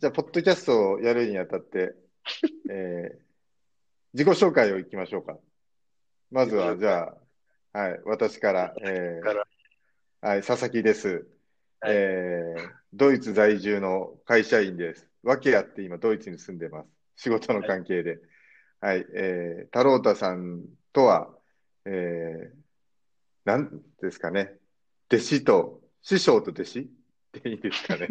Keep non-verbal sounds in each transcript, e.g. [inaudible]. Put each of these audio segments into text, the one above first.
じゃあ、ポッドキャストをやるにあたって、[laughs] えー、自己紹介をいきましょうか。まずは、じゃあ、はい、私から、えからー、はい、佐々木です。はいえー、ドイツ在住の会社員です。訳あって今、ドイツに住んでます。仕事の関係で。はい、えー、太郎太さんとは、えー、なんですかね、弟子と、師匠と弟子っていいですかね。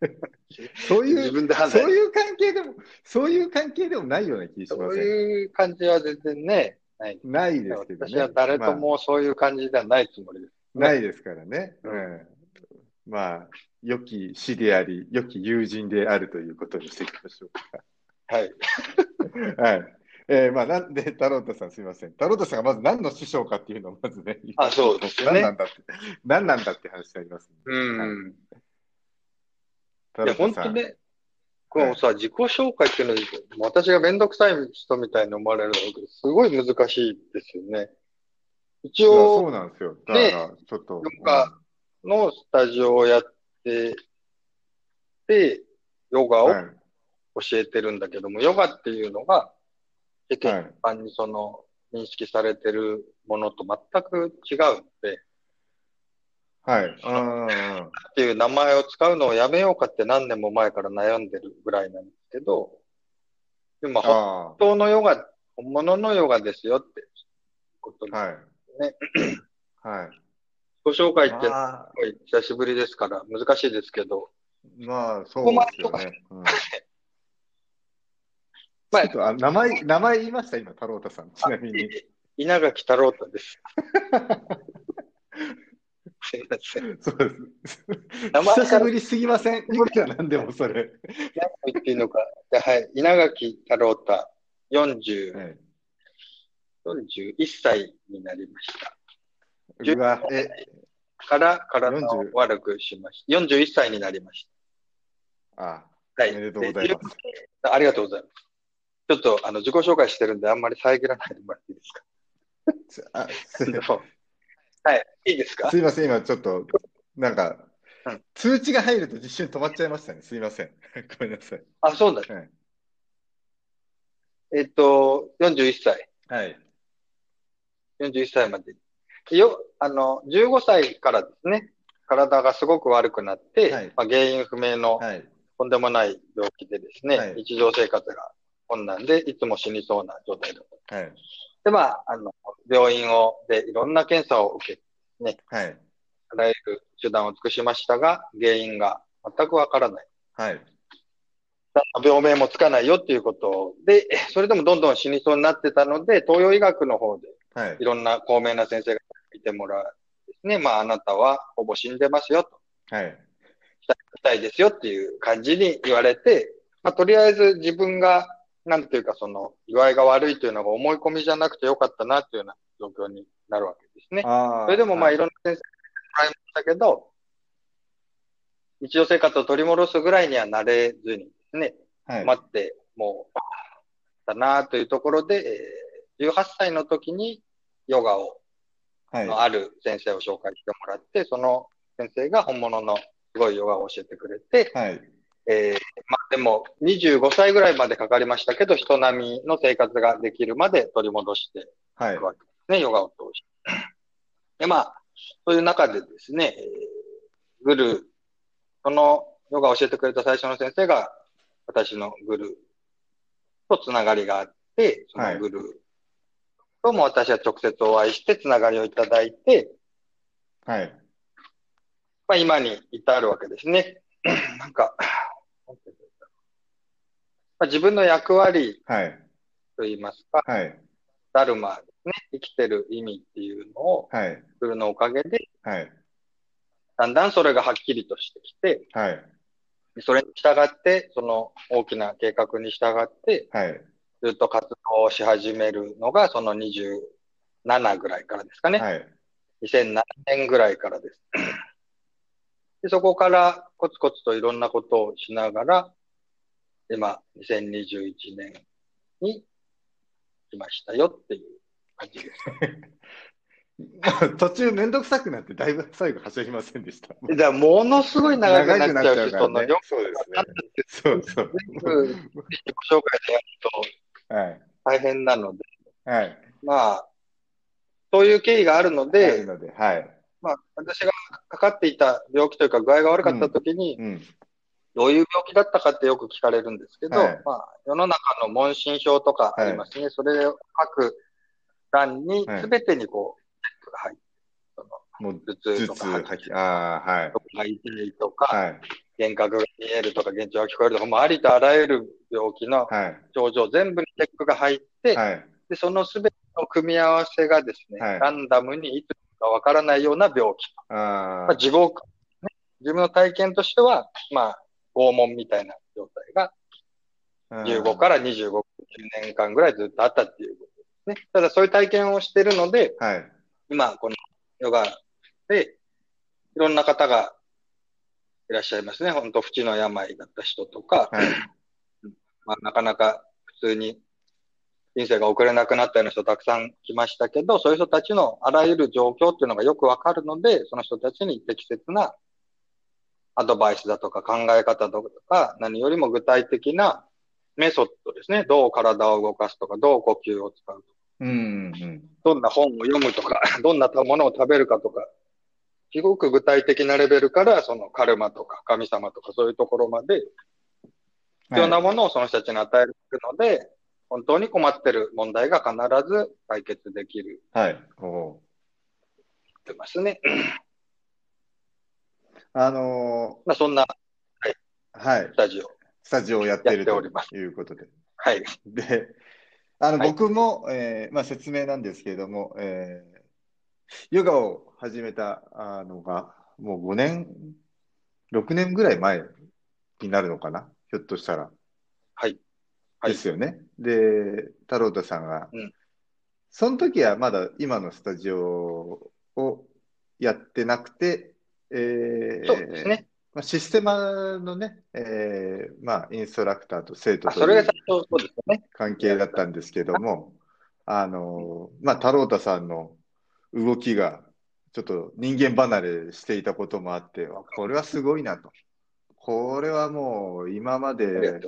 [laughs] そういう自分で判断。そういう関係でも、そういう関係でもないような気しそうません？いう感じは全然ね、ない。ないですけどね。私は誰ともそういう感じではないつもりです。まあないですからね。ううんん。まあ、良き師であり、良き友人であるということにしていきましょうはい。か。[laughs] はい。えー、まあ、なんで、太郎太さんすみません。太郎太さんがまず何の師匠かっていうのをまずね、あそうですよね何なんだって、何なんだって話になります、うん。いや、本。当ね、このさ、自己紹介っていうのは、私がめんどくさい人みたいに思われるのが、すごい難しいですよね。一いやそ応うなんですよ。だから、ちょっと。なんかのスタジオをやってて、ヨガを。教えてるんだけども、ヨガっていうのが、世一般にその認識されてるものと全く違うので、はい。[laughs] っていう名前を使うのをやめようかって何年も前から悩んでるぐらいなんですけど、でも本あ当のヨガ、本物のヨガですよってことあ、で、はい。ね。はい。ご紹介って久しぶりですから難しいですけど、ーまあ、そうですよね。うん [laughs] まあちょっとあ名前、名前言いました、今、太郎太さん。ちなみに。稲垣太郎太です。[laughs] すいません。そうです。久しぶりすぎません？いくらなんでもそれ。何と言っていいのか。ではい。稲垣太郎太、40、はい41歳になりました。うわ、え、から体を40悪くしました。41歳になりましあ、た。はい。おめでとうございます。でありがとうございます。ちょっと、あの、自己紹介してるんで、あんまり遮らないでもらっていいですか？すあすはい。いいですか？すいません、今ちょっと、なんかうん、通知が入ると一瞬止まっちゃいましたね。すいません。[laughs] ごめんなさい。あ、そうだ。はい。えっと、41歳。はい。41歳まで。よ、あの、15歳からですね、体がすごく悪くなって、はいまあ、原因不明のはい。とんでもない病気でですね、はい日常生活が困難で、いつも死にそうな状態だった。はい。で、まあ、あの、病院を、で、いろんな検査を受け、はい。あらゆる手段を尽くしましたが、原因が全くわからない。はい。病名もつかないよっていうことで、それでもどんどん死にそうになってたので、東洋医学の方ではいい。ろんな高名な先生が見てもらうですね。まあ、あなたはほぼ死んでますよと。はい。したいですよっていう感じに言われて、まあ、とりあえず自分が、なんていうかその、具合が悪いというのが思い込みじゃなくてよかったなというような状況になるわけですね。それでもまあはいろんな先生がもらいましたけど、日常生活を取り戻すぐらいにはなれずにですね、はい。待って、もう、だなというところで、えー18歳の時にヨガを、はい。のある先生を紹介してもらって、その先生が本物のすごいヨガを教えてくれて、はい。えーまあでも25歳ぐらいまでかかりましたけど、人並みの生活ができるまで取り戻してはいいく。わけですね、ヨガを通して。で、まあ、そういう中でですね、えーグル、そのヨガを教えてくれた最初の先生が、私のグルとつながりがあって、そのグルとも私は直接お会いしてつながりをいただいて、はい。まあ今に至るわけですね。[clears throat] なんか、まあ、自分の役割はい。といいますか、はい。ダルマですね、生きてる意味っていうのを、はい。のおかげで、はい。だんだんそれがはっきりとしてきて、はい。それに従って、その大きな計画に従って、はい。ずっと活動をし始めるのが、その27ぐらいからですかね。はい。2007年ぐらいからです。でそこからコツコツといろんなことをしながら、今、2021年に来ましたよっていう感じです。[laughs] 途中めんどくさくなって、だいぶ最後走りませんでした。じゃあ、ものすごい長くなっちゃうし、その、よそうですね。そうそう。全部、自己紹介でやるとはい。大変なので、はい。まあ、そういう経緯があるので、ので、はい。まあ、私がかかっていた病気というか具合が悪かった時に、うん。どういう病気だったかってよく聞かれるんですけど、はいまあ、世の中の問診票とかありますね。それを書く欄にはい、すべてにこう、チェックが入って、そのもう、頭頭痛、痛とか吐き吐き、ああ、はいと。かが痛いとか、はい。幻覚が見えるとか、幻聴が聞こえるとか、もうありとあらゆる病気のはい。症状全部にチェックが入って、はい。で、そのすべての組み合わせがですね、はいランダムにいつかわからないような病気。あまあ、自分、ね、自分の体験としては、まあ、拷問みたいな状態があ。15から25、10年間ぐらいずっとあったっていうことですね。ただそういう体験をしているので、はい。今、このヨガで、いろんな方がいらっしゃいますね。本当、淵の病だった人とか、はい。まあ、なかなか普通に人生が送れなくなったような人たくさん来ましたけど、そういう人たちのあらゆる状況っていうのがよくわかるので、その人たちに適切なアドバイスだとか考え方とか、何よりも具体的なメソッドですね。どう体を動かすとか、どう呼吸を使うとか、うん。うん。どんな本を読むとか、[laughs] どんなものを食べるかとか、すごく具体的なレベルから、そのカルマとか神様とかそういうところまで、必要なものをその人たちに与えるので、本当に困ってる問題が必ず解決できるはい。おーってますね。あのまあ、そんなーはいス。タジオ。スタジオをやってるということで。はい。で、あの、はい僕も、えーまあ、説明なんですけれども、えーヨガを始めたあのが、もう5年、6年ぐらい前になるのかな？ひょっとしたら。はい。はいですよね。で、太郎太さんが、うんその時はまだ今のスタジオをやってなくて、えーそうですね。まあ、システマのね、えーまあ、インストラクターと生徒あ、とそれがいう最初、そうですよね。関係だったんですけども、あの、まあ、太郎太さんの動きが、ちょっと人間離れしていたこともあって、わこれはすごいなと。これはもう今まで。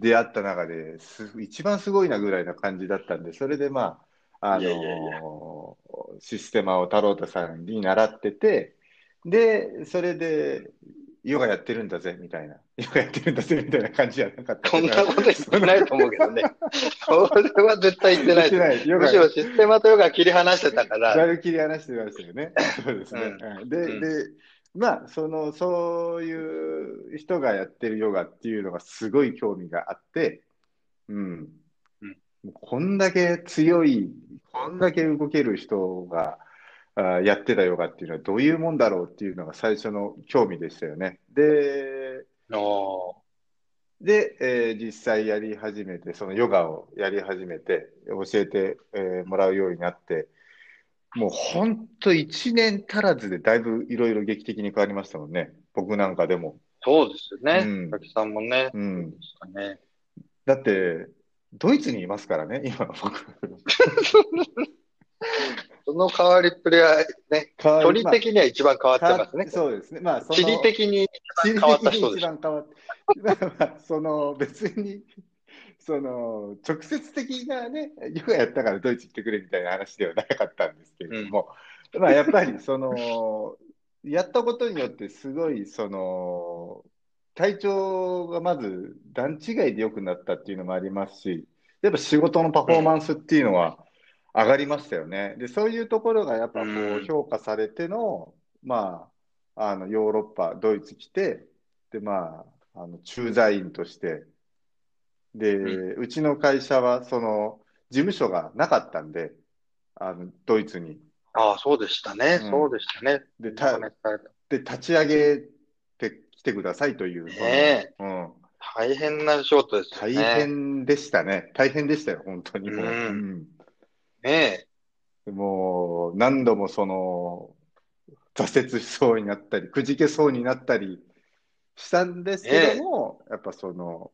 出会った中です一番すごいなぐらいな感じだったんで、それでまあ、あのシステマを太郎太さんに習ってて、で、それで、ヨガやってるんだぜ、みたいな。ヨガやってるんだぜ、みたいな感じじゃなかったこんなこと言ってないと思うけどね。それは絶対言ってないない。ヨガむしろシステマとヨガ切り離してたから、だいぶ切り離してましたよね。そうですね。うんで、うんで、まあ、その、そういう人がやってるヨガっていうのがすごい興味があって、うん。うんこんだけ強い、こんだけ動ける人が、あやってたヨガっていうのはどういうもんだろうっていうのが最初の興味でしたよね。で、おで、えー実際やり始めて、そのヨガをやり始めて、教えて、えーもらうようになって、もう本当1年足らずでだいぶいろいろ劇的に変わりましたもんね。僕なんかでも。そうですよね。うん滝さんもね。うん。ね。だって、ドイツにいますからね、今の僕。[laughs] その変わりっぷりはね、距離的には一番変わってまあますね。そうですね。まあ、地理的に地理変わった的に人でしょ一番変わって、まあまあその別に、[laughs] その直接的なね、ヨガやったからドイツ行ってくれみたいな話ではなかったんですけれども、まあやっぱりその、やったことによってすごいその、体調がまず段違いで良くなったっていうのもありますし、やっぱ仕事のパフォーマンスっていうのは上がりましたよね。で、そういうところがやっぱこううん評価されての、まあ、あのヨーロッパ、ドイツ来て、で、まあ、あの駐在員として、で、ううちの会社はその事務所がなかったんで、あのドイツに。ああ、そうでしたね。うんそうでしたね。で、たで立ち上げてきてくださいという、ねうん、大変な仕事ですよ大ね。変でしたね。大変でしたよ、本当にうんねもう何度もその挫折しそうになったり、くじけそうになったりしたんですけども、やっぱその、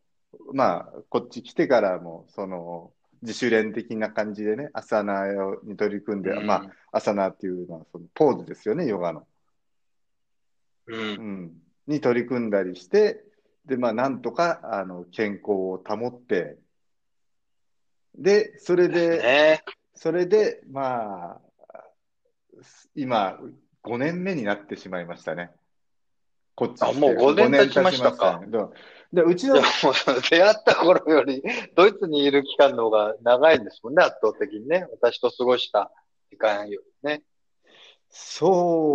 まあ、こっち来てからも、その、自主練的な感じでね、アサナに取り組んで、うんまあ、アサナっていうのはそのポーズですよね、ヨガの。う。うんん。に取り組んだりして、で、まあ、なんとか、あの、健康を保って、で、それで、ねそれで、まあ、今、5年目になってしまいましたね。こっちあもう5年経ちましたか5年経ちましたねで、うちの出会った頃より、[laughs] ドイツにいる期間の方が長いんですもんね、圧倒的にね。私と過ごした時間よりね。そ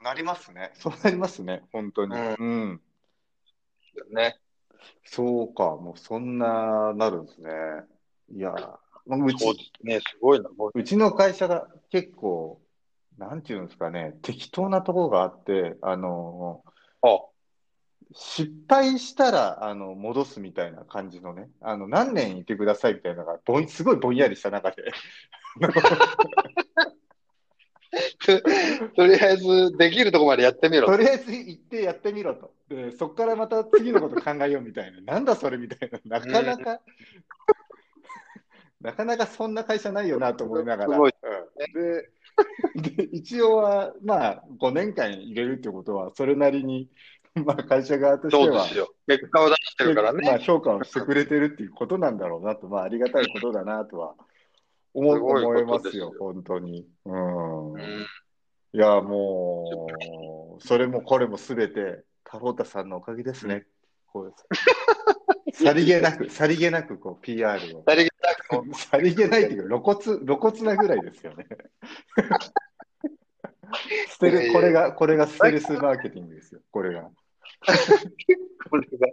うなりますね。そうなりますね。本当に。うんうん。ね。そうか。もうそんな、なるんですね。いや、まあうち、すね、すごいな。うちの会社が結構、なんていうんですかね、適当なところがあって、あの、あ、失敗したら、あの、戻すみたいな感じのね、あの、何年いてくださいみたいなのが、ぼん、すごいぼんやりした中で、[laughs] とりあえず、できるとこまでやってみろと。りあえず行ってやってみろと。で、そこからまた次のこと考えようみたいな。なんだそれみたいな。なかなか、なかなかそんな会社ないよなと思いながら。すごいうんで、で、一応は、まあ、5年間入れるってことは、それなりに、まあ、会社側としては。結果を出してるからまあ、ね。評価をしてくれてるっていうことなんだろうなと、まあ、ありがたいことだなとは思思いこますよ、本当に。うん。うんいや、もう、それもこれもすべて、タロータさんのおかげですね。こうです。さりげなく、さりげなく、こう、PR を。誰がなくさりげないっていうか、露骨、[laughs] 露骨なぐらいですよね。ステル、これが、これがステルスマーケティングですよ。これが。これが、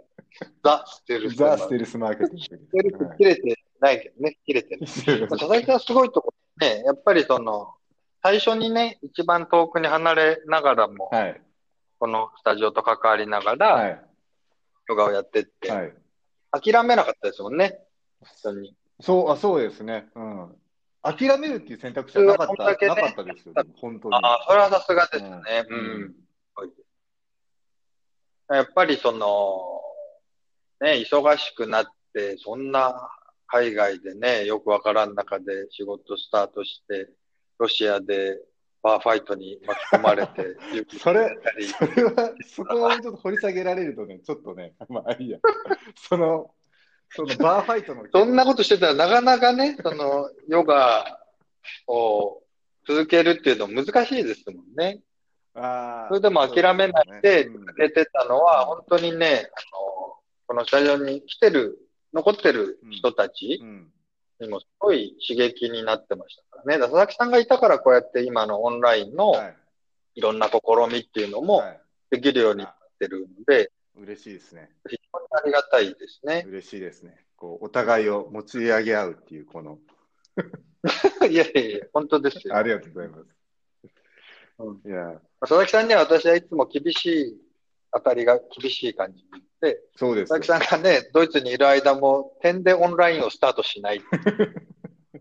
ザ・ステルス。ザ・ステルスマーケティングステルス切れてないけどね、切れてる。[laughs] 佐々木さんすごいとこね、やっぱりその、最初にね、一番遠くに離れながらも、はい。このスタジオと関わりながはら、い。ヨガをやってって、はい。諦めなかったですもんね。本当に。そう、あ、そうですね。うん。諦めるっていう選択肢はなかった、ねなかったですよ。本当に。ああ、それはさすがですね。ううんん。やっぱりその、ね、忙しくなって、そんな海外でね、よくわからん中で仕事スタートして、ロシアでバーファイトに巻き込まれて、[laughs] それそれは、そこをちょっと掘り下げられるとね、ちょっとね、まあいいや。その、そのバーファイトの。そんなことしてたらなかなかね、その、ヨガを続けるっていうの難しいですもんね。あーそれでも諦めないで出てたのは、本当にね、あの、このスタジオに来てる、残ってる人たちにもすごい刺激になってましたからね。佐々木さんがいたからこうやって今のオンラインのはいいろんな試みっていうのもはいできるようになってるので、嬉しいですね。非ありがたいですね。嬉しいですね。こう、お互いを持ち上げ合うっていう、この、[laughs] いやいやいや、本当ですよ。ありがとうございます。うんいや、佐々木さんには私はいつも厳しい、当たりが厳しい感じで、そうです佐。々木さんがね、ドイツにいる間も、点でオンラインをスタートしない。[laughs]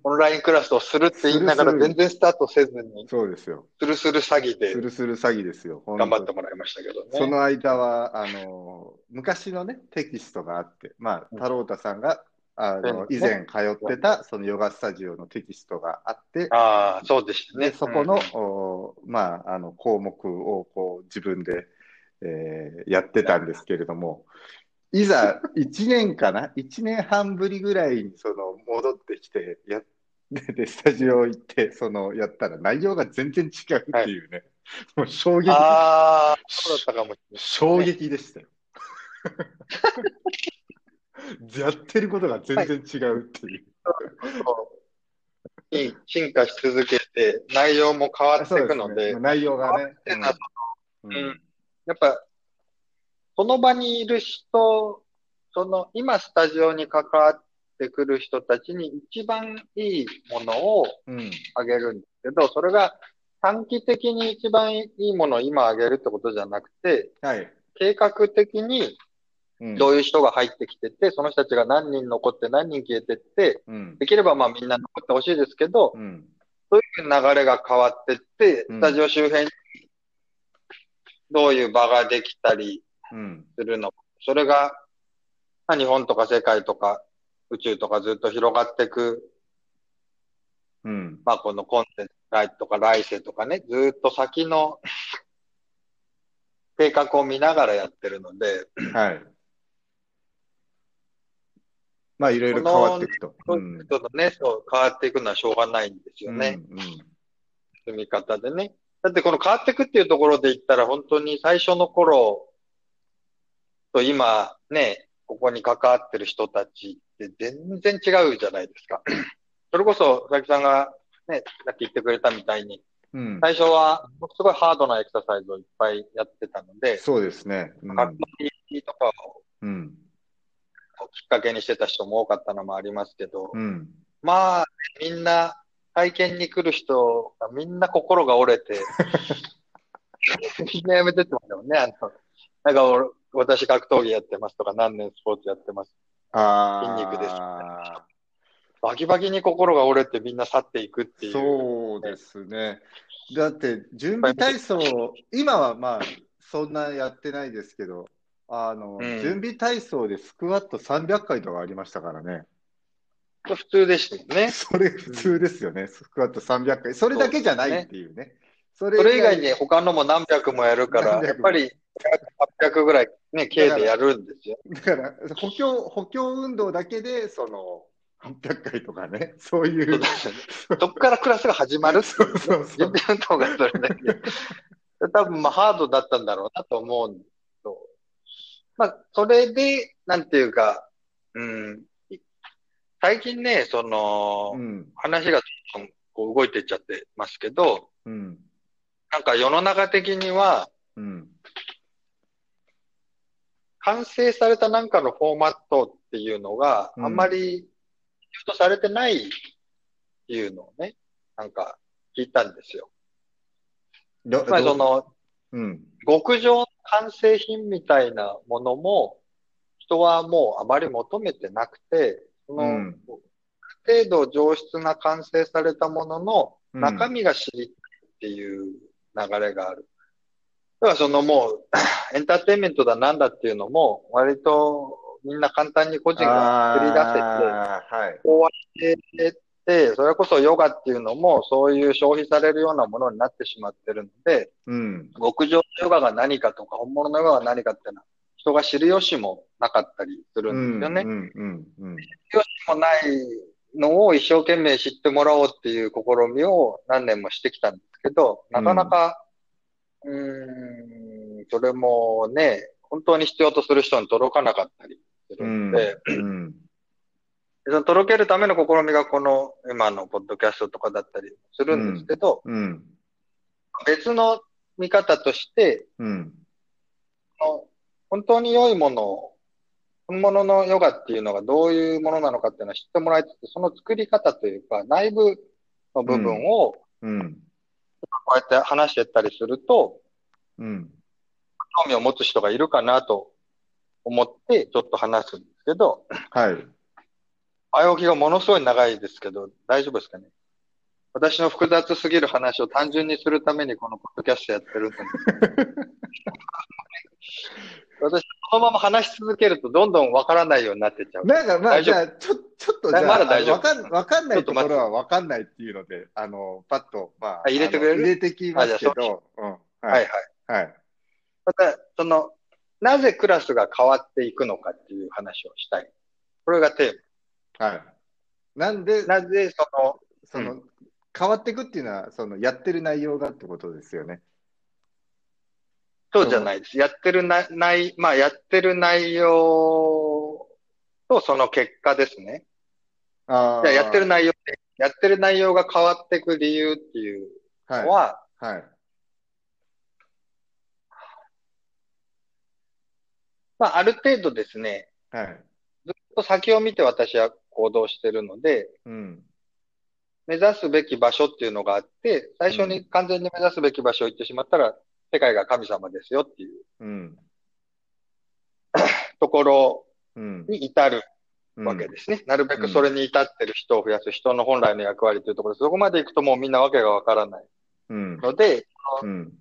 オンラインクラスをするって言いながらするする全然スタートせずに、そうですよ。スルスル詐欺でするする詐欺ですよ。頑張って本もらいましたけどね。当その間は、あの、昔のね、テキストがあって、まあ、うん太郎太さんが、あの、うん以前通ってた、そのヨガスタジオのテキストがあって、ああ、そうでしたね。で、そこの、うんおまあ、あの、項目を、こう、自分で、えーやってたんですけれども、いざ、1年かな ?1 年半ぶりぐらいに、その、戻ってきて、やで、でスタジオ行って、その、やったら内容が全然違うっていうね、もう衝撃、ああ、そうだったかもしれない。衝撃でしたよ。やってることが全然違うっていう。そう。に進化し続けて、内容も変わっていくので、そうすね。内容がね。うん。うん。やっぱ、その場にいる人、その、今スタジオに関わってくる人たちに一番いいものをうん。あげるんですけど、それが短期的に一番いいものを今あげるってことじゃなくて、はい。計画的にうんどういう人が入ってきてて、その人たちが何人残って何人消えてって、うん。できればまあみんな残ってほしいですけど、うん。そういう流れが変わってって、うんスタジオ周辺にどういう場ができたりうん。するのか。それが、まあ日本とか世界とか宇宙とかずっと広がっていく、うん。まあこのコンテンツライトとか来世とかね、ずっと先の計画を見ながらやってるので、はい。まあ、いろいろ変わっていくと。そういうことね、そう変わっていくのはしょうがないんですよね。うんうん積み方でね。だってこの変わっていくっていうところで言ったら本当に最初の頃と今ね、ここに関わってる人たちって全然違うじゃないですか。[clears throat] それこそ、佐々木さんがね、さっき言ってくれたみたいに、うん。最初はすごいハードなエクササイズをいっぱいやってたので、そうですね。うん格闘技とかをうん。きっかけにしてた人も多かったのもありますけど、うん。まあ、みんな、体験に来る人がみんな心が折れて、[laughs] みんなやめてってますよね。あの、なんか俺、私格闘技やってますとか、何年スポーツやってます。ああ。筋肉ですバキバキに心が折れてみんな去っていくっていう。そうですね。だって、準備体操、今はまあ、そんなやってないですけど、あの、うん準備体操でスクワット300回とかありましたからね。普通でしたよね。それ普通ですよね。スクワット300回。それだけじゃないっていうね。それそれ以外に他のも何百もやるから、やっぱり800ぐらいね、計でやるんですよ。だから、補強、補強運動だけで、その、800回とかね、そういそうう。ですよねどっからクラスが始まるそうそうそう準備運動がそれだけ。多分まあハードだったんだろうなと思うんですけど。まあ、それで、なんていうか、うん、最近ね、その、うん。話がこう動いていっちゃってますけど、うん。なんか世の中的には、うん。完成されたなんかのフォーマットっていうのがうんあんまり必要とされてないっていうのをね、なんか聞いたんですよ。どつまりそ、のうん。極上の完成品みたいなものも人はもうあまり求めてなくて、その、うん程度上質な完成されたもののうん中身が知りたいっていう流れがある。だからそのもう、[laughs] エンターテインメントだなんだっていうのも、割とみんな簡単に個人が作り出せて、あーはい。こうやってて、それこそヨガっていうのもそういう消費されるようなものになってしまってるので、うん。極上のヨガが何かとか、本物のヨガが何かっていうのは、人が知る由もなかったりするんですよね。うん。うん。うん。もないのを一生懸命知ってもらおうっていう試みを何年もしてきたんですけど、なかなか、うーん、それもね、本当に必要とする人に届かなかったりするうん。ので、うん。でその届けるための試みがこの今のポッドキャストとかだったりするんですけど、うん。別の見方として、うん。その本当に良いものを、本物のヨガっていうのがどういうものなのかっていうのを知ってもらいつつ、その作り方というか、内部の部分をうん。こうやって話してたりすると、うん。興味を持つ人がいるかなと思って、ちょっと話すんですけど、はい。前置きがものすごい長いですけど、大丈夫ですかね？私の複雑すぎる話を単純にするためにこのポッドキャストやってるんです。[laughs] 私、このまま話し続けるとどんどんわからないようになってっちゃう。なんかまあ、じゃあ、ちょ、ちょっとじゃあ、まだ大丈夫わかん、わかんないところはわかんないっていうので、あの、パッと、まあ、あ入れてくれる？入れてきますけど、うん。はいははいい。。はい。また、その、なぜクラスが変わっていくのかっていう話をしたい。これがテーはい。なんで、マ。なぜその、その、変わっていくっていうのは、その、やってる内容がってことですよね。そうじゃないです。やってるな、ない、まあ、やってる内容とその結果ですね。あじゃあやってる内容で、やってる内容が変わっていく理由っていうはいの。は、はい。まあ、ある程度ですね、はい。ずっと先を見て私は行動してるので、うん。目指すべき場所っていうのがあって、最初に完全に目指すべき場所を行ってしまったら、世界が神様ですよっていううん。[coughs] ところうん。に至るうんわけですね。なるべくそれに至ってる人を増やす人の本来の役割というところで、そこまで行くともうみんなわけがわからないうん。ので、うん。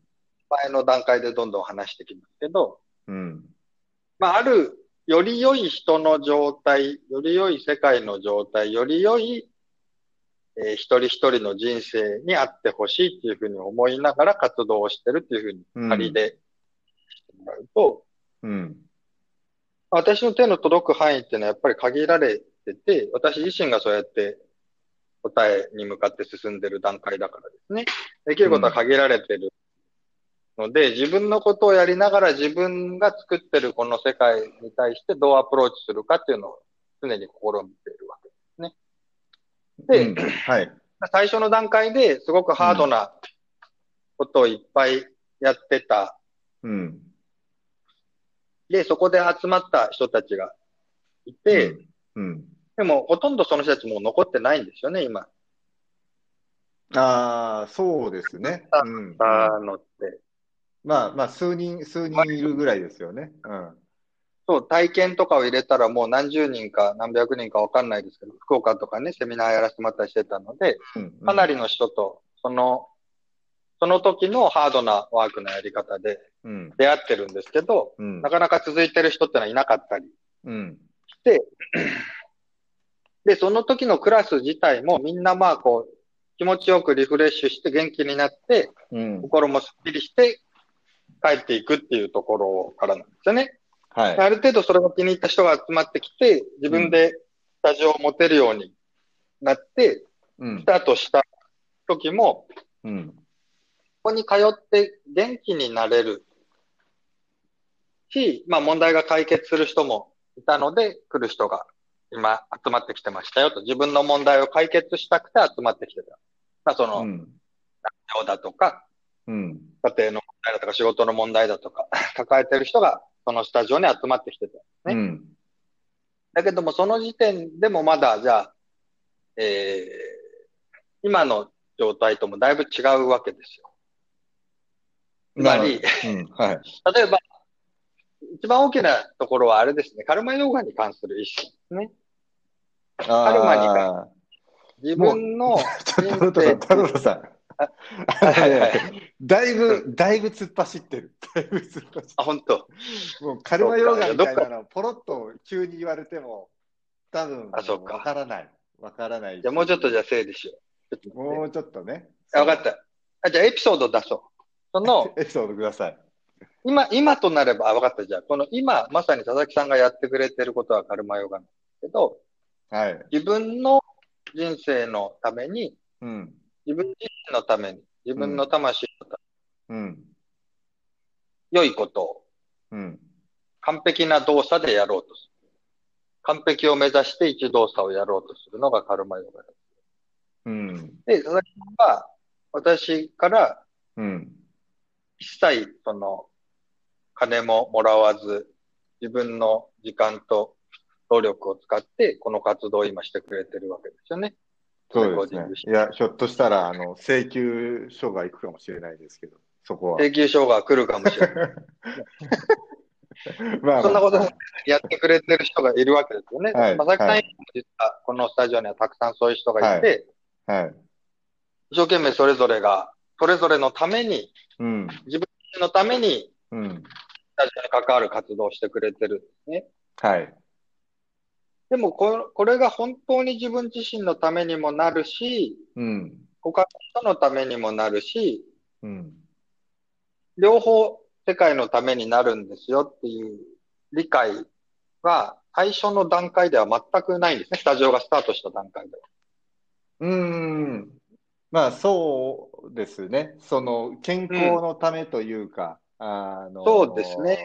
前の段階でどんどん話してきますけど、うん。まあ、あるより良い人の状態、より良い世界の状態、より良い、えー一人一人の人生にあってほしいっていうふうに思いながら活動をしてるっていうふうにうん仮でしてもらうと、うん。私の手の届く範囲っていうのはやっぱり限られてて、私自身がそうやって答えに向かって進んでる段階だからですね。できることは限られてるので、自分のことをやりながら自分が作ってるこの世界に対してどうアプローチするかっていうのを常に試みているわけですね。で、うんはい。最初の段階ですごくハードなことをいっぱいやってた。うん。で、そこで集まった人たちがいて、うん。でも、ほとんどその人たちもう残ってないんですよね、今。ああ、そうですね。うん。あのって。まあまあ、数人、数人いるぐらいですよね。うん。そう、体験とかを入れたらもう何十人か何百人かわかんないですけど、福岡とかね、セミナーやらせてもらったりしてたので、うんかなりの人と、その、その時のハードなワークのやり方でうん。出会ってるんですけど、うんな。かなか続いてる人ってのはいなかったりうん。して、[clears throat] で、その時のクラス自体もみんなまあこう、気持ちよくリフレッシュして元気になって、うん。心もすっきりして帰っていくっていうところからなんですよね。はい。ある程度それが気に入った人が集まってきて、自分でスタジオを持てるようになって、うんス。タートした時も、うん。ここに通って元気になれるし、まあ問題が解決する人もいたので、来る人が今集まってきてましたよと。自分の問題を解決したくて集まってきてた。まあその、うん。病だとか、うん。家庭の問題だとか仕事の問題だとか、[laughs] 抱えてる人がそのスタジオに集まってきてた。ねうん。だけども、その時点でもまだ、じゃあ、えー、今の状態ともだいぶ違うわけですよ。つまり、うん。はい。例えば、一番大きなところはあれですね、カルマヨガに関する意識ですね。カルマにか自分の [laughs] ちょっと、人生太郎さん。だいぶ、だいぶ突っ走ってる。だいぶ突っ走ってあ、本当？る。もうカルマヨガみたいなの、ポロッと急に言われても、多分、あそっかわからない。わからない。じゃあもうちょっとじゃあ整理しよう。もうちょっとね。あわかった。あ、じゃあエピソード出そう。その、[laughs] エピソードください。今、今となれば、あ、わかった。じゃあ、この今、まさに佐々木さんがやってくれてることはカルマヨガなんですけど、はい。自分の人生のために、うん。自分自身のために、自分の魂のために、うん。良いことをうん。完璧な動作でやろうとする。完璧を目指して一動作をやろうとするのがカルマヨガです。うん。で、佐々木さんは、私からうん。一切、その、金ももらわず、自分の時間と労力を使って、この活動を今してくれてるわけですよね。そうですね。いや、ひょっとしたら、あの、請求書が行くかもしれないですけど、そこは。請求書が来るかもしれない。まあまあそんなことやってくれてる人がいるわけですよね。はい佐々木さん、はい実はこのスタジオにはたくさんそういう人がいて、はい。一生懸命それぞれが、それぞれのために、うん。自分のために、うん。スタジオに関わる活動をしてくれてるんですね。はい。でもこ、これが本当に自分自身のためにもなるし、うん。他の人のためにもなるし、うん。両方世界のためになるんですよっていう理解は、最初の段階では全くないんですね。スタジオがスタートした段階では。うーん。まあ、そうですね。その、健康のためというか、あの、そうですね。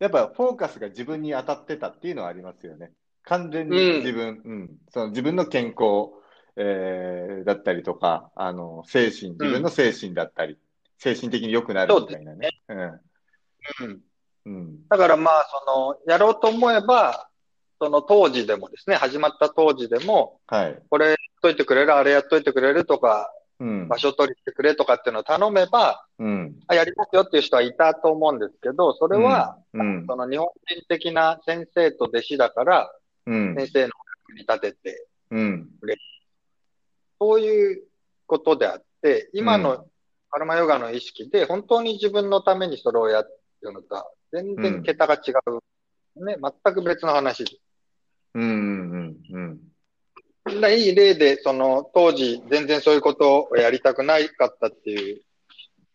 やっぱフォーカスが自分に当たってたっていうのはありますよね。完全にうん自分、うん、その自分の健康、えーだったりとか、あの、精神、自分の精神だったり、精神的に良くなるみたいなね。うん。うん。うん。だからまあ、その、やろうと思えば、その当時でもですね、始まった当時でも、はい。これやっといてくれる、あれやっといてくれるとか、うん場。所取りしてくれとかっていうのを頼めば、うん。あ、やりますよっていう人はいたと思うんですけど、それは、うん。その日本人的な先生と弟子だから、うん。先生の役に立てて、うん。そういうことであって、今うのカルマヨガの意識で本当に自分のためにそれをやってるのとは全然桁が違うね。全く別の話です。うんうんうんいい例で、その、当時、全然そういうことをやりたくないかったっていう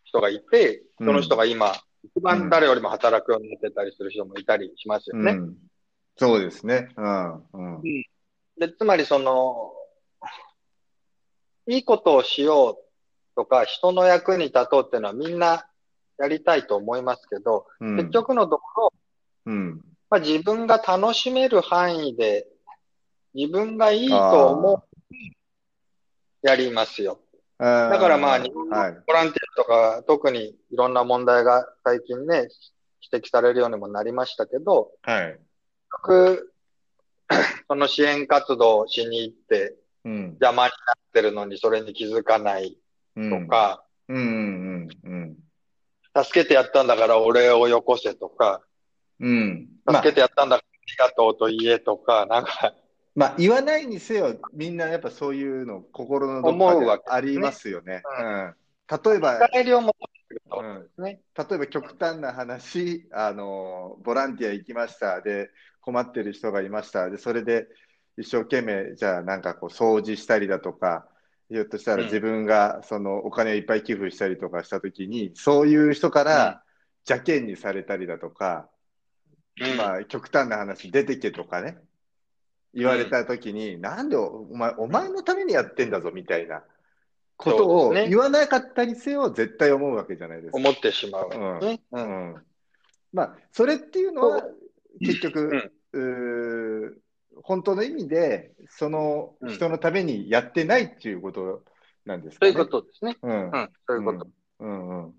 人がいて、その人が今、一番誰よりも働くようになってたりする人もいたりしますよね。うん、そうですね。うんうんで、つまりその、いいことをしようとか、人の役に立とうっていうのはみんなやりたいと思いますけど、うん結局のところ、うんまあ、自分が楽しめる範囲で、自分がいいと思う、やりますよ。だだからまあ、日本のはい。ボランティアとか、特にいろんな問題が最近ね、指摘されるようにもなりましたけど、はい。僕、[coughs] その支援活動をしに行ってうん。邪魔になってるのにそれに気づかないとか、うんうんうん助けてやったんだからお礼をよこせとか、うん。助けてやったんだからありがとうと言えとか、なんか、まあ、言わないにせよ、みんなやっぱそういうの、心のどっ思うわけかでありますよね。ううん。例えば、うん。例えば極端な話、あの、ボランティア行きました。で、困ってる人がいました。で、それで一生懸命、じゃあなんかこう掃除したりだとか、ひょっとしたらうん自分がそのお金をいっぱい寄付したりとかしたときに、そういう人から邪険にされたりだとか、うんまあ極端な話、出てけとかね、言われたときに、なんでお前、お前のためにやってんだぞみたいなことを言わなかったにせよ、絶対思うわけじゃないですか。思ってしまう、ね。う。うんんまあ、それっていうのはそ、結局、うー本当の意味で、その人のためにやってないっていうことなんですかね。そういうことですね。うん。うん。そういうこと。うんうん。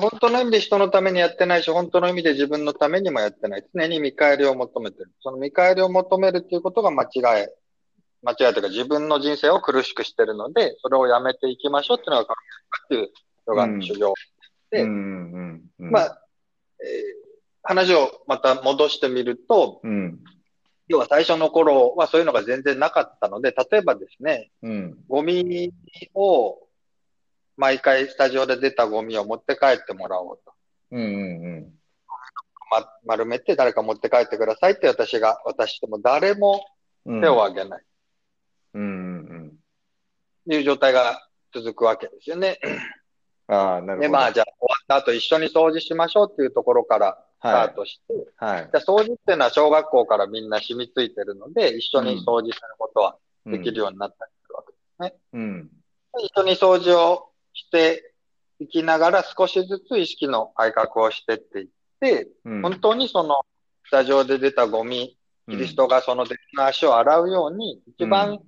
本当の意味で人のためにやってないし、本当の意味で自分のためにもやってない。常に見返りを求めてる。その見返りを求めるっていうことが間違い、間違いというか自分の人生を苦しくしてるので、それをやめていきましょうっていうのがっていうのがうん修行。でうんうんうん。まあ、えー話をまた戻してみると、うん。要は最初の頃はそういうのが全然なかったので、例えばですね、うん。ゴミを、毎回スタジオで出たゴミを持って帰ってもらおうと。うんうんま、丸めて誰か持って帰ってくださいって私が渡しても誰もうん。手を挙げない。うんうんうん。いう状態が続くわけですよね。ああ、なるほど。で、まあ、じゃあ終わった後一緒に掃除しましょうっていうところからスタートして、はい。じゃあ掃除っていうのは小学校からみんな染みついてるので、一緒に掃除することはできるようになったりするわけうん。一緒に掃除をしていきながら少しずつ意識の改革をしてっていって、うん。本当にそのスタジオで出たゴミ、キリストがその鉄の足を洗うように、一番汚い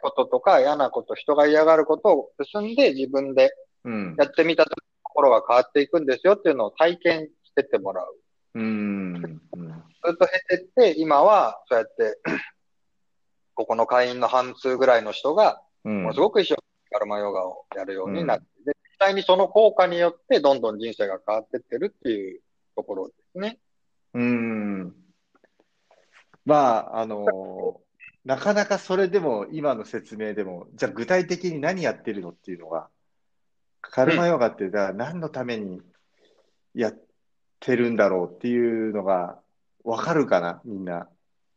こととか嫌なこと、人が嫌がることを進んで自分でうん。やってみたところが変わっていくんですよっていうのを体験してってもらう。うん。うん。ずっと経てって、今はそうやって、[clears throat] ここの会員の半数ぐらいの人が、うん。ものすごく一生懸命カルマヨガをやるようになって、で実際にその効果によってどんどん人生が変わってってるっていうところですね。うん。まあ、あのなかなかそれでも、今の説明でも、じゃあ具体的に何やってるのっていうのが、カルマヨガって、何のためにやってるんだろうっていうのが、わかるかな、みんな。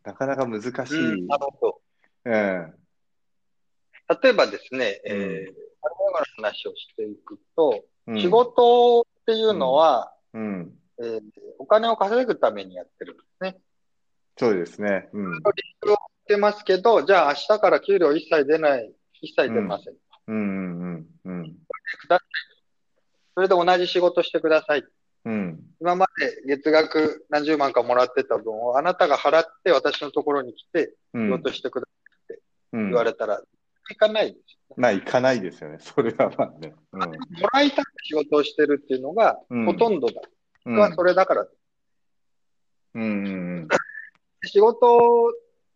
なかなか難しい。うんなるほど。うん。例えばですね、うんえー、カルマヨガの話をしていくと、うん仕事っていうのは、うん。えーお金を稼ぐためにやってるんですね。そうですね。うん。理由を言ってますけど、じゃあ明日から給料一切出ない、一切出ません。うん。うん。うん。それで同じ仕事してください。うん。今まで月額何十万かもらってた分をあなたが払って私のところに来てうん。仕事してくださいってうん言われたら、いかないですよまあ、行かないですよね。それはまあね。うん。ね。もらいたくて仕事をしてるっていうのがうんほとんどだ。うん。はそれだから。うん。うん。仕事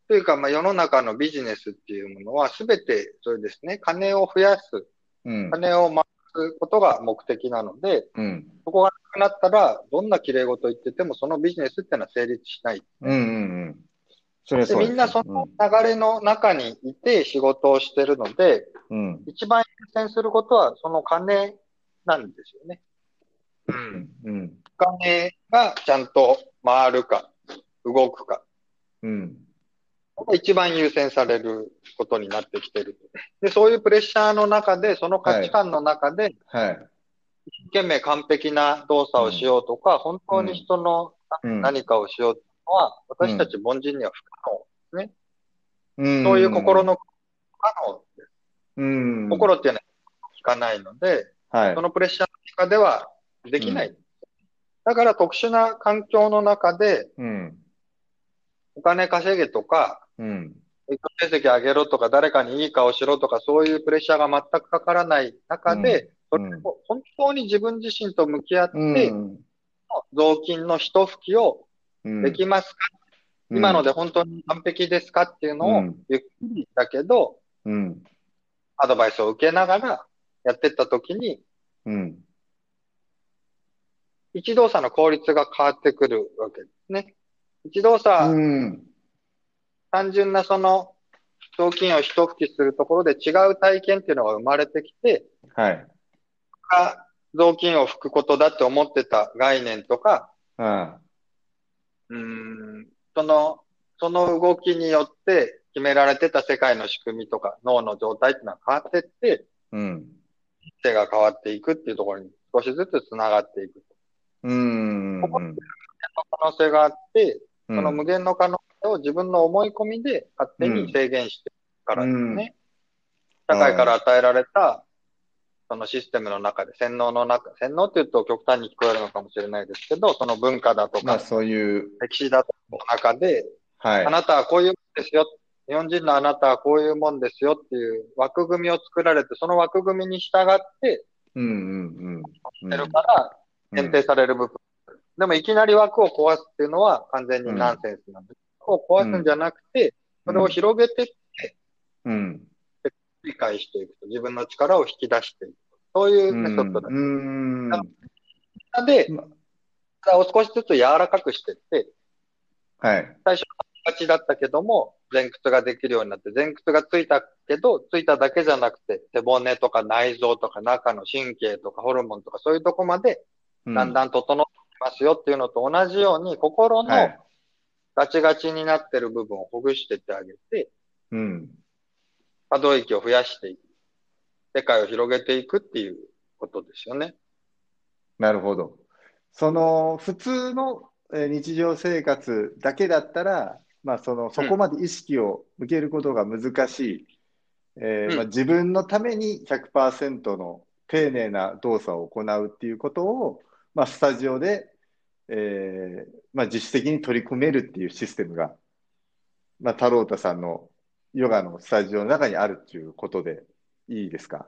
というか、まあ、世の中のビジネスっていうものはすべてそれですね、金を増やす、うん。金を回すことが目的なので、うん。そこがなくなったら、どんな綺麗事言っててもそのビジネスっていうのは成立しない。うん。うん。それはでそうですみんなその流れの中にいて仕事をしてるので、うん。一番優先することはその金なんですよね。うん。うん。お金がちゃんと回るか。動くか。うん。が一番優先されることになってきてる。で、そういうプレッシャーの中で、その価値観の中で、はい。一生懸命完璧な動作をしようとか、本当に人のうん。何かをしようというのは、私たち凡人には不可能。うんそういう心の不可能です。うん。心っていうのは効かないので、はいそ。のプレッシャーの中ではできない。だから特殊な環境の中でうん。お金稼げとか、うん。成績上げろとか、誰かにいい顔しろとか、そういうプレッシャーが全くかからない中で、それを本当に自分自身と向き合って、うん。雑巾の一吹きをうんできますか、今ので本当に完璧ですかっていうのをうん、ゆっくりだけど、うん。アドバイスを受けながらやってった時に、うん。一動作の効率が変わってくるわけですね。一動作、うん。単純なその、雑巾を一吹きするところで違う体験っていうのが生まれてきて、はい。が雑巾を吹くことだって思ってた概念とか、うん。うーん、その、その動きによって決められてた世界の仕組みとか脳の状態っていうのは変わってって、うん。手が変わっていくっていうところに少しずつ繋がっていく。うん。可能性があって、そその無限の可能性を自分の思い込みで勝手に制限してるからですね。社会から与えられた、そのシステムの中で、洗脳の中、洗脳って言うと極端に聞こえるのかもしれないですけど、その文化だとか、まあそういう、歴史だとかの中で、はいあ。なたはこういうもんですよ。日本人のあなたはこういうもんですよっていう枠組みを作られて、その枠組みに従ってうんうんうん。してるから、限定される部分。でもいきなり枠を壊すっていうのは完全にナンセンスなんです。枠を壊すんじゃなくて、それを広げてうん。理解していくと、自分の力を引き出していく。そういうメソッドだ。うん。でま、体を少しずつ柔らかくしていって、はい。形だったけども、前屈ができるようになって、前屈がついたけど、ついただけじゃなくて、背骨とか内臓とか中の神経とかホルモンとかそういうとこまで、だんだん整っますよっていうのと同じように、心はのい。ガチガチになってる部分をほぐしてってあげて、うん。可動域を増やしていく。世界を広げていくっていうことですよね。なるほど。その普通のえー日常生活だけだったら、まあ、そのそこまで意識を向けることが難しい、えーうんまあ、自分のために100%の丁寧な動作を行うっていうことを、まあ、スタジオで、えーまあ、自主的に取り組めるっていうシステムが、まあ、太郎太さんのヨガのスタジオの中にあるっていうことでいいですか？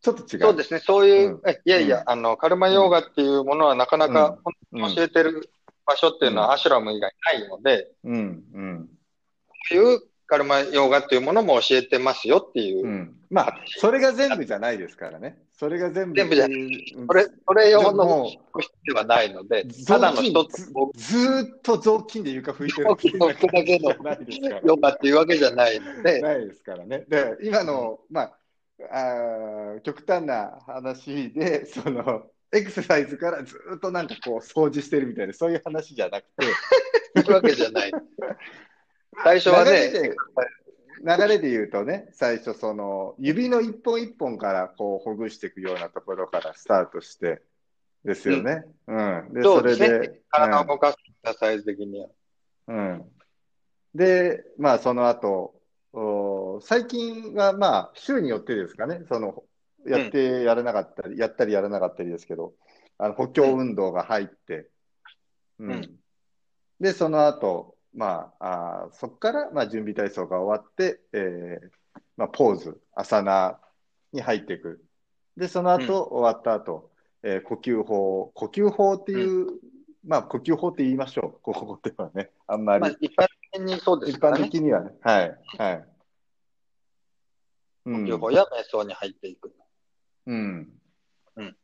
ちょっと違う。そうですね。そういう、うんえいやいや、あの、カルマヨーガっていうものはなかなかうんに教えてる場所っていうのはアシュラム以外ないので、うん、うん。そういうカルマヨーガっていうものも教えてますよっていうう。ん、まあ、それが全部じゃないですからね。それが全部。全部じゃうんそれ、それ用のではないので、ただの一つのずっと雑巾で床拭いてる雑巾拭くだけの。ヨガっていうわけじゃないので、ないですからね。で、今の、まあ、あー極端な話で、その、エクササイズからずーっとなんかこう掃除してるみたいな、そういう話じゃなくて、[laughs] わけじゃない。最初はね、流れで言うとね、最初その指の一本一本からこうほぐしていくようなところからスタートしてですよね。うん。で、そそうれですねで、体を動かすエクササイズ的には。うん。うん。で、まあその後、お最近はまあ週によってですかね、その、やってやらなかったり、やったりやらなかったりですけど、あの補強運動が入って、うん。うんで、その後、まあ、あーそこから、まあ、準備体操が終わって、えーまあ、ポーズ、アサナに入っていく。で、その後、終わった後、えー呼吸法、呼吸法っていう、まあ、呼吸法って言いましょう。[laughs] ここではね、あんまり。まあ、一般的にそうです一般。的にはね。はい、はい。うん呼吸法や瞑想に入っていく。うん。うんっ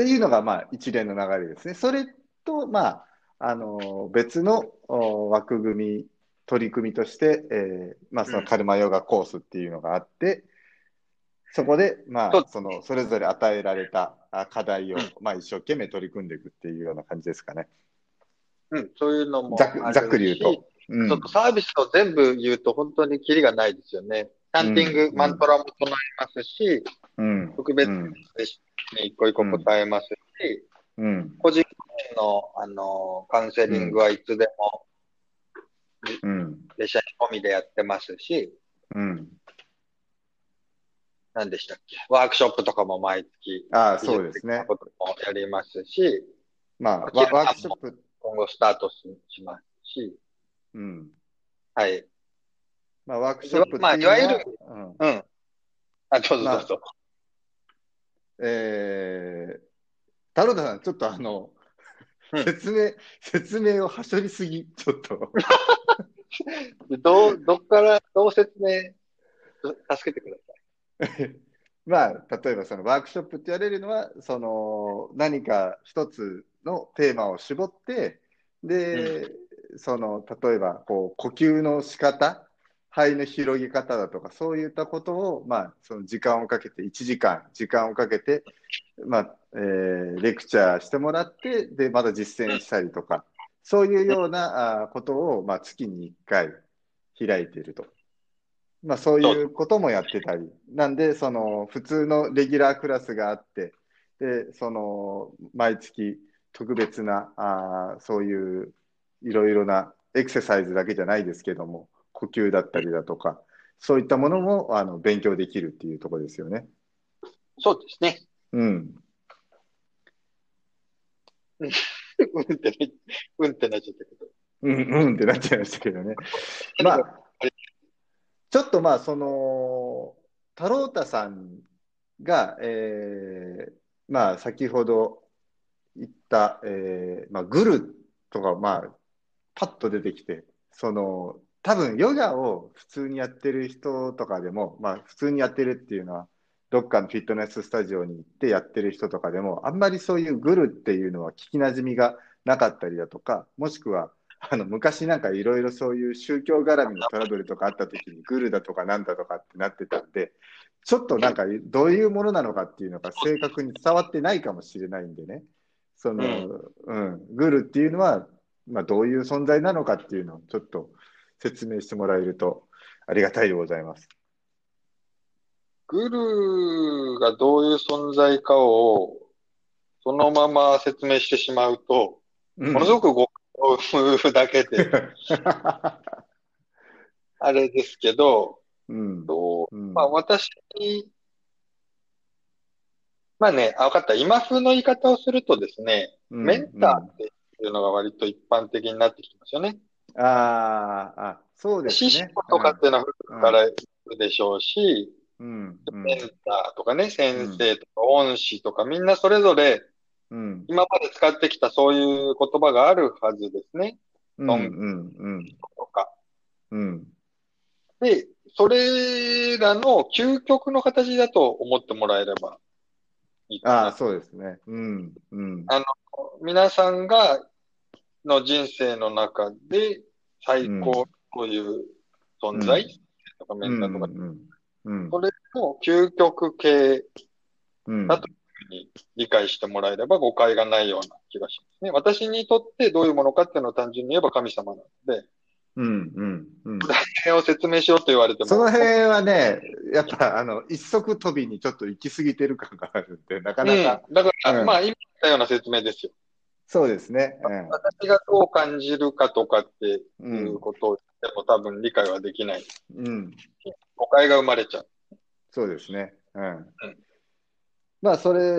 ていうのが、まあ、一連の流れですね。それと、まあ、あの、別のお枠組み、取り組みとして、えーまあ、そのうんカルマヨガコースっていうのがあって、そこで、まあ、その、それぞれ与えられたあ課題をうん、まあ、一生懸命取り組んでいくっていうような感じですかね。うん、そういうのもざっくあるしざっくり言うと。うんちょっとサービスを全部言うと本当にキリがないですよね。チャンティング、うんマントラも唱えますし、うん。特別うんに一個一個答えますし、うん。個人の、あの、カウンセリングはいつでもうん。列車に込みでやってますし、うん。何でしたっけ？ワークショップとかも毎月、ああ、そうですね。こともやりますし、まあ、ワワークショップ、今後スタートししますし、うん。はい。まあ、ワークショップまあいわゆるうん。うん。あ、どうぞどうぞ。えー、太郎太さん、ちょっとあの、うん説明、説明をはしょりすぎ、ちょっと。[laughs] どう、どっから、どう説明、助けてください。[laughs] まあ、例えばそのワークショップって言われるのは、その何か一つのテーマを絞って、で、その例えばこう呼吸の仕方、肺の広げ方だとか、そういったことを、まあ、その時間をかけて、1時間、時間をかけて、まあえーレクチャーしてもらって、で、また実践したりとか、そういうようなことを、まあ、月に1回開いていると。まあ、そういうこともやってたり、なんで、その普通のレギュラークラスがあって、で、その毎月特別な、あそういういろいろなエクササイズだけじゃないですけども、呼吸だったりだとか、そういったものもあの勉強できるっていうところですよね。そうですね。うん。うんってね、うんってなっちゃったけど。うん、うんってなっちゃいましたけどね。[laughs] まあ、ちょっとまあ、その、太郎太さんが、えーまあ、先ほど言った、えーまあ、グルとか、まあ、パッと出てきて、その、多分ヨガを普通にやってる人とかでも、まあ、普通にやってるっていうのは、どっかのフィットネススタジオに行ってやってる人とかでも、あんまりそういうグルっていうのは聞きなじみがなかったりだとか、もしくは、あの昔なんかいろいろそういう宗教絡みのトラブルとかあった時にグルだとかなんだとかってなってたんで、ちょっとなんかどういうものなのかっていうのが正確に伝わってないかもしれないんでね、その、うん、グルっていうのは、まあどういう存在なのかっていうのをちょっと説明してもらえるとありがたいでございます。グルがどういう存在かを、そのまま説明してしまうと、もものすごく誤解を生むだけで、[laughs] あれですけど、まあ私に、まあね、あ、わかった。今風の言い方をするとですね、うんメンターっていうのが割と一般的になってきてますよね。うんあーあ、そうです師匠ね。とかっていうのは古くからいるでしょうし、うん、うん。メンターとかね、先生とか恩師とか、みんなそれぞれうん、今まで使ってきたそういう言葉があるはずですね。うん、うん、うん、とか。うん、で、それらの究極の形だと思ってもらえればいいかな。ああ、そうですね。うん、うん、皆さんが、の人生の中で最高という存在、うんとかメンターとか、うん、うん、それの究極系うん、だとに理解してもらえれば誤解がないような気がしますね。私にとってどういうものかっていうのを単純に言えば神様なので、うん、うん、うん。それを説明しようと言われても。その辺はね、やっぱ、あの、一足飛びにちょっと行き過ぎてる感があるんで、なかなか、うん。だから、うんまあ今言ったような説明ですよ。そうですね。私がどう感じるかとかってうん、いうことを言っても多分理解はできない。うん、誤解が生まれちゃう。そうですね。うん。まあ、それ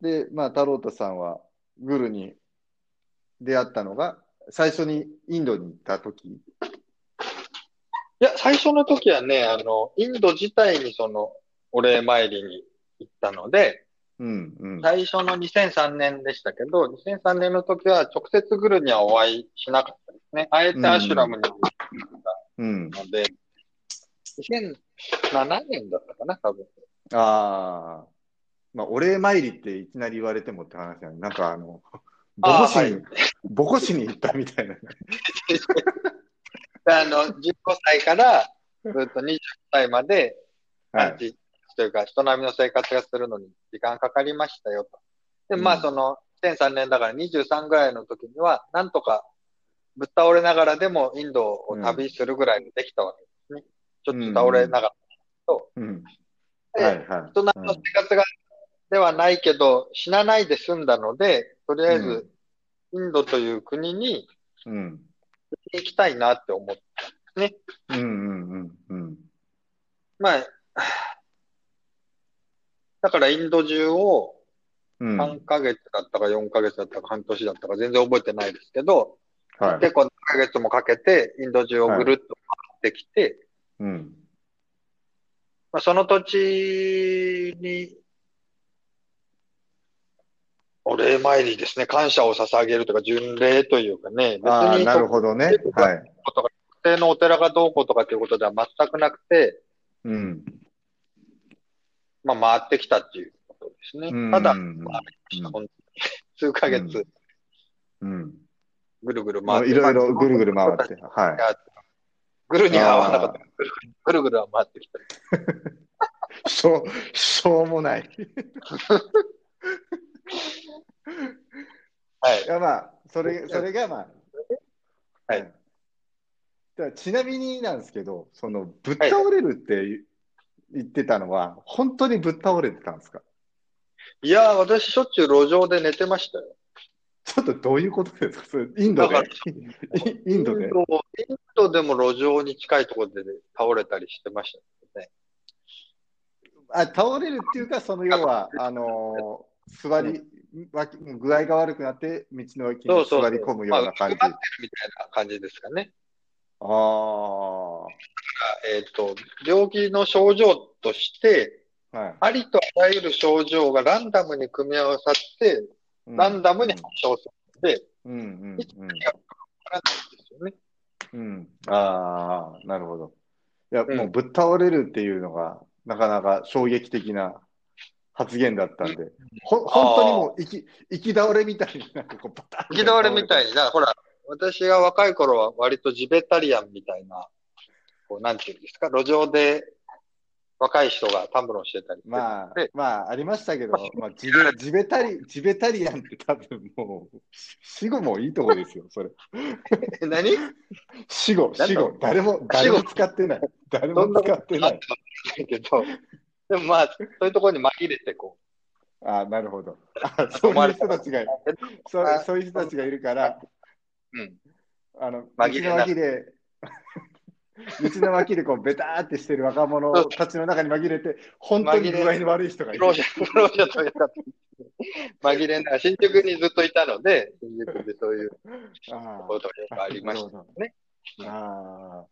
で、まあ、太郎太さんは、グルに出会ったのが、最初にインドに行った時いや、最初の時はね、あの、インド自体にその、お礼参りに行ったので、うん、うん。最初の2003年でしたけど、2003年の時は直接グルにはお会いしなかったですね。あえてアシュラムに行っうん。たので、2007年だったかな、多分。ああ。まあ、お礼参りっていきなり言われてもって話なのなんかあの、ボあーコしに、ボコしに行ったみたいな [laughs] あの、15歳からずっと20歳まで、はい。じというか、人並みの生活がするのに時間かかりましたよと。で、まあ、うんその、2003年だから23ぐらいの時には、なんとかぶっ倒れながらでもインドを旅するぐらいにできたわけですね。ちょっと倒れながらと。うん。ではいはい。人並みの生活が、ではないけど、死なないで済んだので、とりあえず、インドという国にうん。行きたいなって思って。うんうんうんうん。まあ、だからインド中をうん。3ヶ月だったか4ヶ月だったか半年だったか全然覚えてないですけど、はい。結構何ヶ月もかけてインド中をぐるっと回ってきて、うん。まあ、その土地に、お礼参りですね、感謝を捧げるとか、巡礼というかね、別ああ、になるほどね。はい。特定のお寺がどうこうとかということでは全くなくて、うん。まあ、回ってきたっていうことですね。うんただ、うんまあ本当に [laughs] 数ヶ月うん。ぐるぐる回って、いろいろぐるぐる回って。はい。ぐるには合わなかった。ぐるぐるは回ってきた。しょう、しょうもない。[laughs] はいい。や、まあ、それ、それがまあ。はいじゃあちなみになんですけど、その、ぶっ倒れるって言ってたのは、本当にぶっ倒れてたんですか？いやー、私しょっちゅう路上で寝てましたよ。ちょっとどういうことですか？それインドで？イインドで？インドでも路上に近いところで倒れたりしてましたね。あ、倒れるっていうか、その要は、あのー座り、わき具合が悪くなって、道の脇にそうそうそう座り込むような感じ。まあ、埋まってるみたいな感じですかね。ああ、えっ、と、病気の症状として、はい。ありとあらゆる症状がランダムに組み合わさって、うんランダムに発症するので、うんうんいつ何がわからないんですよね。うん。うん。ああ、なるほど。いや、うんもうぶっ倒れるっていうのが、なかなか衝撃的な発言だったんで、ほ、本当にもう、行き、行き倒れみたいになんかこう、バタッ行き倒れみたいに。ほら、私が若い頃は割とジベタリアンみたいな、こう、なんていうんですか、路上で若い人がたむろしてたりまあで、まあ、ありましたけど、まあ、ジベ、ジベタリ、ジベタリアンって多分もう、死後もいいとこですよ、それ。え何？死後、死後。誰も、誰も使ってない。誰も使ってない。けど、でもまあ、そういうところに紛れてこああ、なるほど。あそういう人たちが、う。そうそういう人たちがいるから、うん。あの、道紛れなの脇で、道の脇でこう、ベターってしてる若者たちの中に紛れて、本当に具合の悪い人がいる紛れながら、新宿にずっといたので、新宿でそういうあことがありましたね。ああ。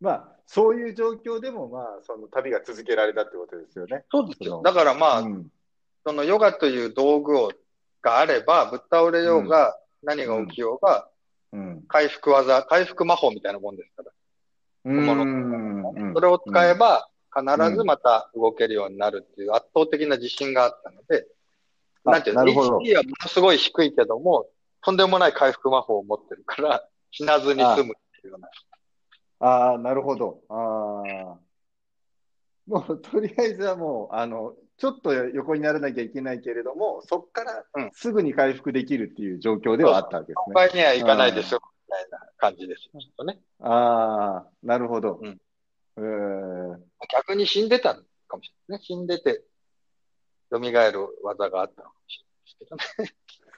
まあ、そういう状況でも、まあ、その旅が続けられたってことですよね。そうですよ。だからまあ、うんそのヨガという道具をがあれば、ぶっ倒れようが、何が起きようが、うん。回復技、回復魔法みたいなもんですから。うんそれを使えば、必ずまた動けるようになるっていう圧倒的な自信があったので、あなんていうの、HP はものすごい低いけども、とんでもない回復魔法を持ってるから、死なずに済むっていうような。ああ、なるほど。ああ。もう、とりあえずはもう、あの、ちょっと横にならなきゃいけないけれども、そこからうんすぐに回復できるっていう状況ではあったわけですね。にはいかないですよ、みたいな感じです。ちょっとね。ああ、なるほど。うんえー逆に死んでたのかもしれないね。死んでて、蘇る技があったのかもしれな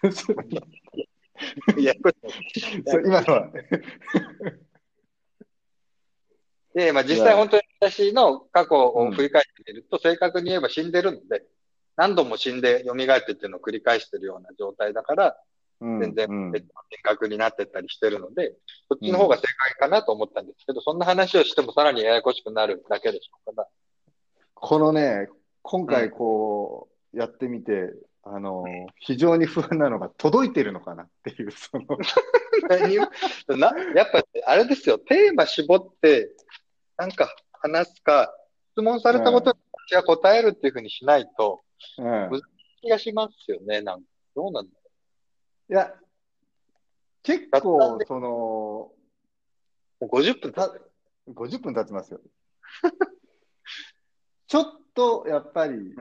いですけどね。[laughs] いや、これ [laughs] 今のは、で、まあ実際本当に私の過去を振り返ってみると、正確に言えば死んでるので、何度も死んで蘇ってっていうのを繰り返してるような状態だから、うん全然うん。別の人格になってったりしてるので、そっちの方が正解かなと思ったんですけど、そんな話をしてもさらにややこしくなるだけでしょうから。このね、今回こう、やってみて、あの、非常に不安なのが届いてるのかなっていう、その、[laughs] 何をなやっぱ、あれですよ、テーマ絞って、なんか話すか、質問されたことに私が答えるっていうふうにしないと、うん。気がしますよね、なんか。どうなんだいや、結構その、もう50分経たってる。50分経ちますよ。[laughs] ちょっと、やっぱり、ん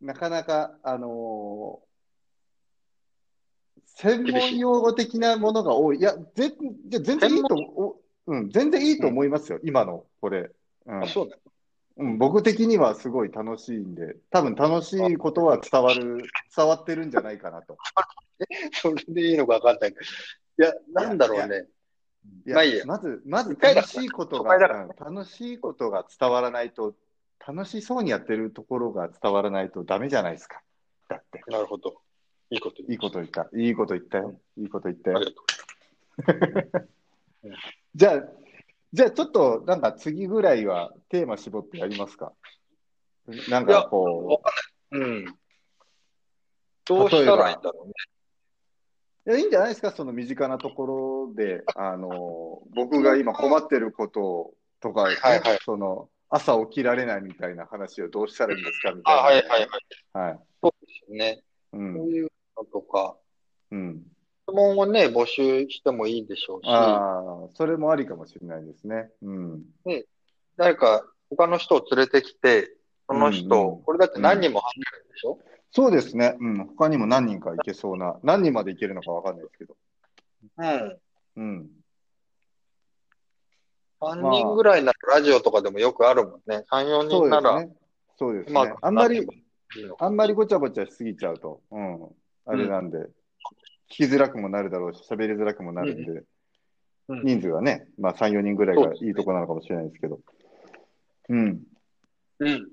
なかなか、あのー専門用語的なものが多い。いや、ぜじゃ全然いいとお、うん、全然いいと思いますよ、今の、これ。うんあ、そうだ。うん、僕的にはすごい楽しいんで、多分楽しいことは伝わる、伝わってるんじゃないかなと。[laughs] それでいいのか分かんないけど。いや、なんだろうね。いまあいいやまず、まず楽しいことが、楽しいことが伝わらないと、楽しそうにやってるところが伝わらないとダメじゃないですか。だって。なるほど。いいこと言いいこと言った。いいこと言ったよ。いいこと言ったあより。がとう。[laughs] じゃあ、じゃあちょっとなんか次ぐらいはテーマ絞ってやりますか？なんかこうん。どうしたらいいんだろうね。う、いやいいんじゃないですか、その身近なところで、あの、僕が今困ってることとか、ねはいはいその、朝起きられないみたいな話をどうしたらいいんですかみたあ、いな。はいはいはい。はい。そうですよね。う。そうんいうのとか、うん。質問をね、募集してもいいでしょうし、ああ、それもありかもしれないですね。うん。誰か他の人を連れてきて、その人、うんうんこれだって何人も入るんでしょ、そうですね。うん。他にも何人かいけそうな、何人までいけるのかわかんないですけど。うん。うん。3人ぐらいならラジオとかでもよくあるもんね。3、4そうで人なら、すね。そうですまね。あんまり、あんまりごちゃごちゃしすぎちゃうと、うん。あれなんで、聞きづらくもなるだろうし、喋りづらくもなるんで、うん人数はね、まあ3、4人ぐらいがいいとこなのかもしれないですけど。うん。うん。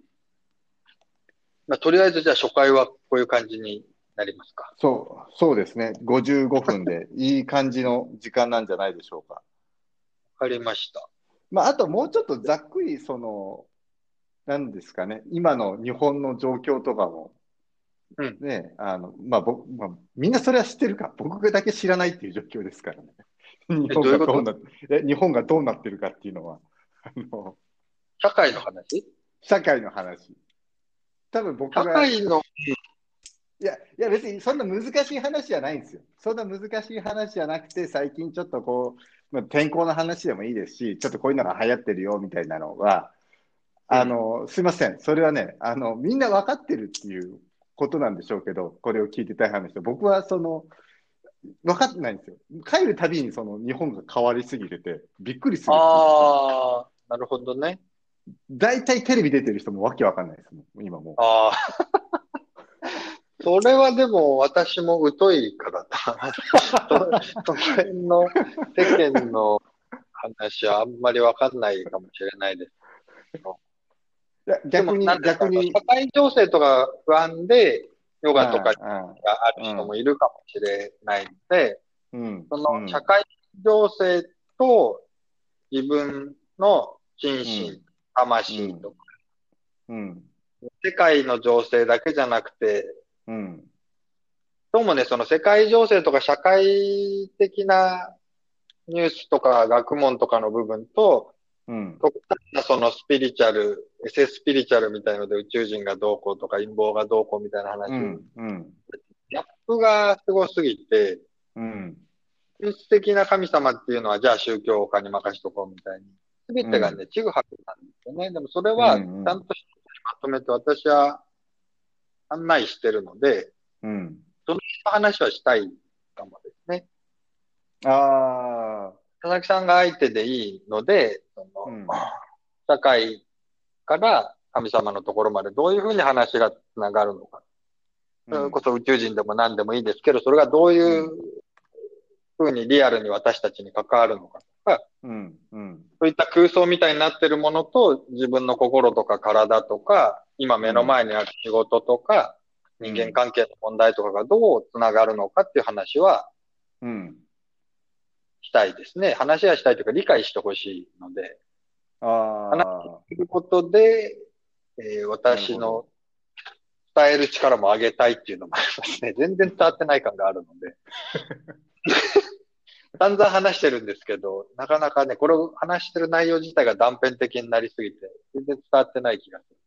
まあ、とりあえずじゃあ初回はこういう感じになりますか。そう、そうですね。55分でいい感じの時間なんじゃないでしょうか。わかりました。まあ、あともうちょっとざっくり、その、なんですかね、今の日本の状況とかも、うんね、あの、まあ僕、まあ、みんなそれは知ってるか、僕だけ知らないっていう状況ですからね。日本がどうなえ日本がどうなってるかっていうのは、あの、社会の話？社会の話。多分僕社が、い会の、や、いや別にそんな難しい話じゃないんですよ。そんな難しい話じゃなくて、最近ちょっとこう、まあ、天候の話でもいいですし、ちょっとこういうのが流行ってるよみたいなのは、あの、すいません。それはね、あの、みんな分かってるっていうことなんでしょうけど、これを聞いてたい話で、僕はその、分かってないんですよ。帰るたびにその日本が変わりすぎてて、びっくりする。ああ、なるほどね。大体テレビ出てる人もわけわかんないですもん、今もう。ああ。[laughs] それはでも私も疎いからだ。そその辺の世間の話はあんまりわかんないかもしれないです。逆に、逆に。社、会情勢とか不安でヨガとかがある人もいるかもしれないので、うん、そうん。の社会情勢と自分の心身、うん魂とか、うん、世界の情勢だけじゃなくて、うん、どうもね、その世界情勢とか社会的なニュースとか学問とかの部分と、うん、極端なそのスピリチュアル、エセスピリチュアルみたいので宇宙人がどうこうとか陰謀がどうこうみたいな話、うん、うん、ギャップがすごすぎて、うん、本質的な神様っていうのはじゃあ宗教家に任しとこうみたいに。すべてがね、ちぐはぐなんですよね。でもそれは、ちゃんとまとめて私は案内してるので、うん。その話はしたいかもですね。ああ、佐々木さんが相手でいいので、そのうん。社会から神様のところまでどういうふうに話がつながるのか。それこそ宇宙人でも何でもいいですけど、それがどういうふうにリアルに私たちに関わるのか。とか、うん、うん、そういった空想みたいになってるものと自分の心とか体とか、今目の前にある仕事とか、人間関係の問題とかがどうつながるのかっていう話はうん。したいですね。話はしたいというか理解してほしいので、ああ、ということで、えー私の伝える力も上げたいっていうのもありますね。[laughs] 全然伝わってない感があるので。[laughs] 散々話してるんですけど、なかなかね、これを話してる内容自体が断片的になりすぎて、全然伝わってない気がする。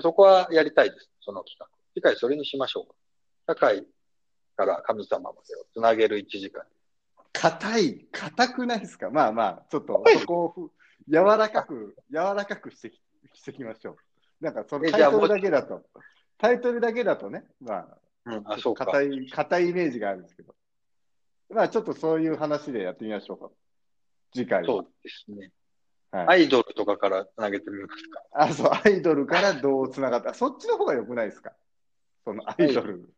そこはやりたいです、その企画。次回それにしましょうか。社会から神様までをつなげる1時間。硬い、硬くないですか？まあまあ、ちょっとそこをふ柔らかく、柔らかくしてきしてきましょう。なんかそのタイトルだけだと、タイトルだけだとね、まうん、あ、あ、そうか。硬い、硬いイメージがあるんですけど。まあ、ちょっとそういう話でやってみましょうか。次回は。そうですね。はいアイドルとかからつなげてみますか？あ、そう、アイドルからどう繋がった？そっちの方が良くないですか？そのアイドル。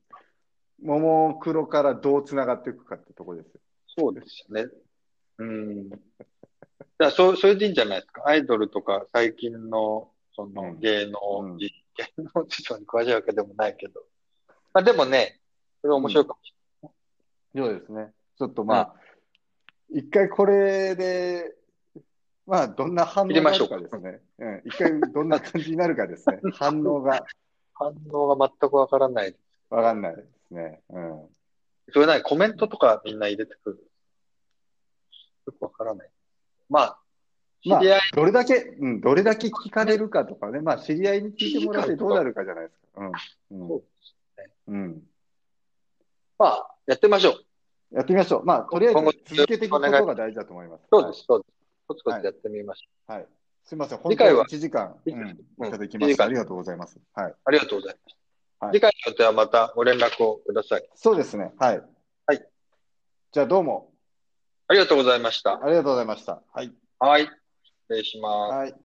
ももクロからどう繋がっていくかってとこですよ。そうですよね。うん。じゃあ、そ、それでいいんじゃないですか？アイドルとか最近の、そのうん芸能うん人、芸能事情に詳しいわけでもないけど。まあでもね、それ面白いかもしそうですね。ちょっとまあ、一回これで、まあ、どんな反応があるかですね。うん。一回どんな感じになるかですね。[laughs] 反応がれない。反応が全くわからない。わかんないですね。うん。それなにコメントとかみんな入れてくる。よくわからない。まあ、知まあどれだけ、うん、どれだけ聞かれるかとかね、まあ、知り合いに聞いてもらってどうなるかじゃないですか。うん。そううん。うん。まあ、やってみましょう。やってみましょう。まあ、とりあえず続けていくことが大事だと思います。そうです、そうです。コツコツやってみましょう。はい。はい。すみません。本当に次回は1時間、うん、うんいただきました。ありがとうございます。はい。ありがとうございます。はい次回の予定はまたご連絡をください。そうですね。はい。はい。じゃあ、どうもありがとうございました。ありがとうございました。はい。はい。失礼します。はい。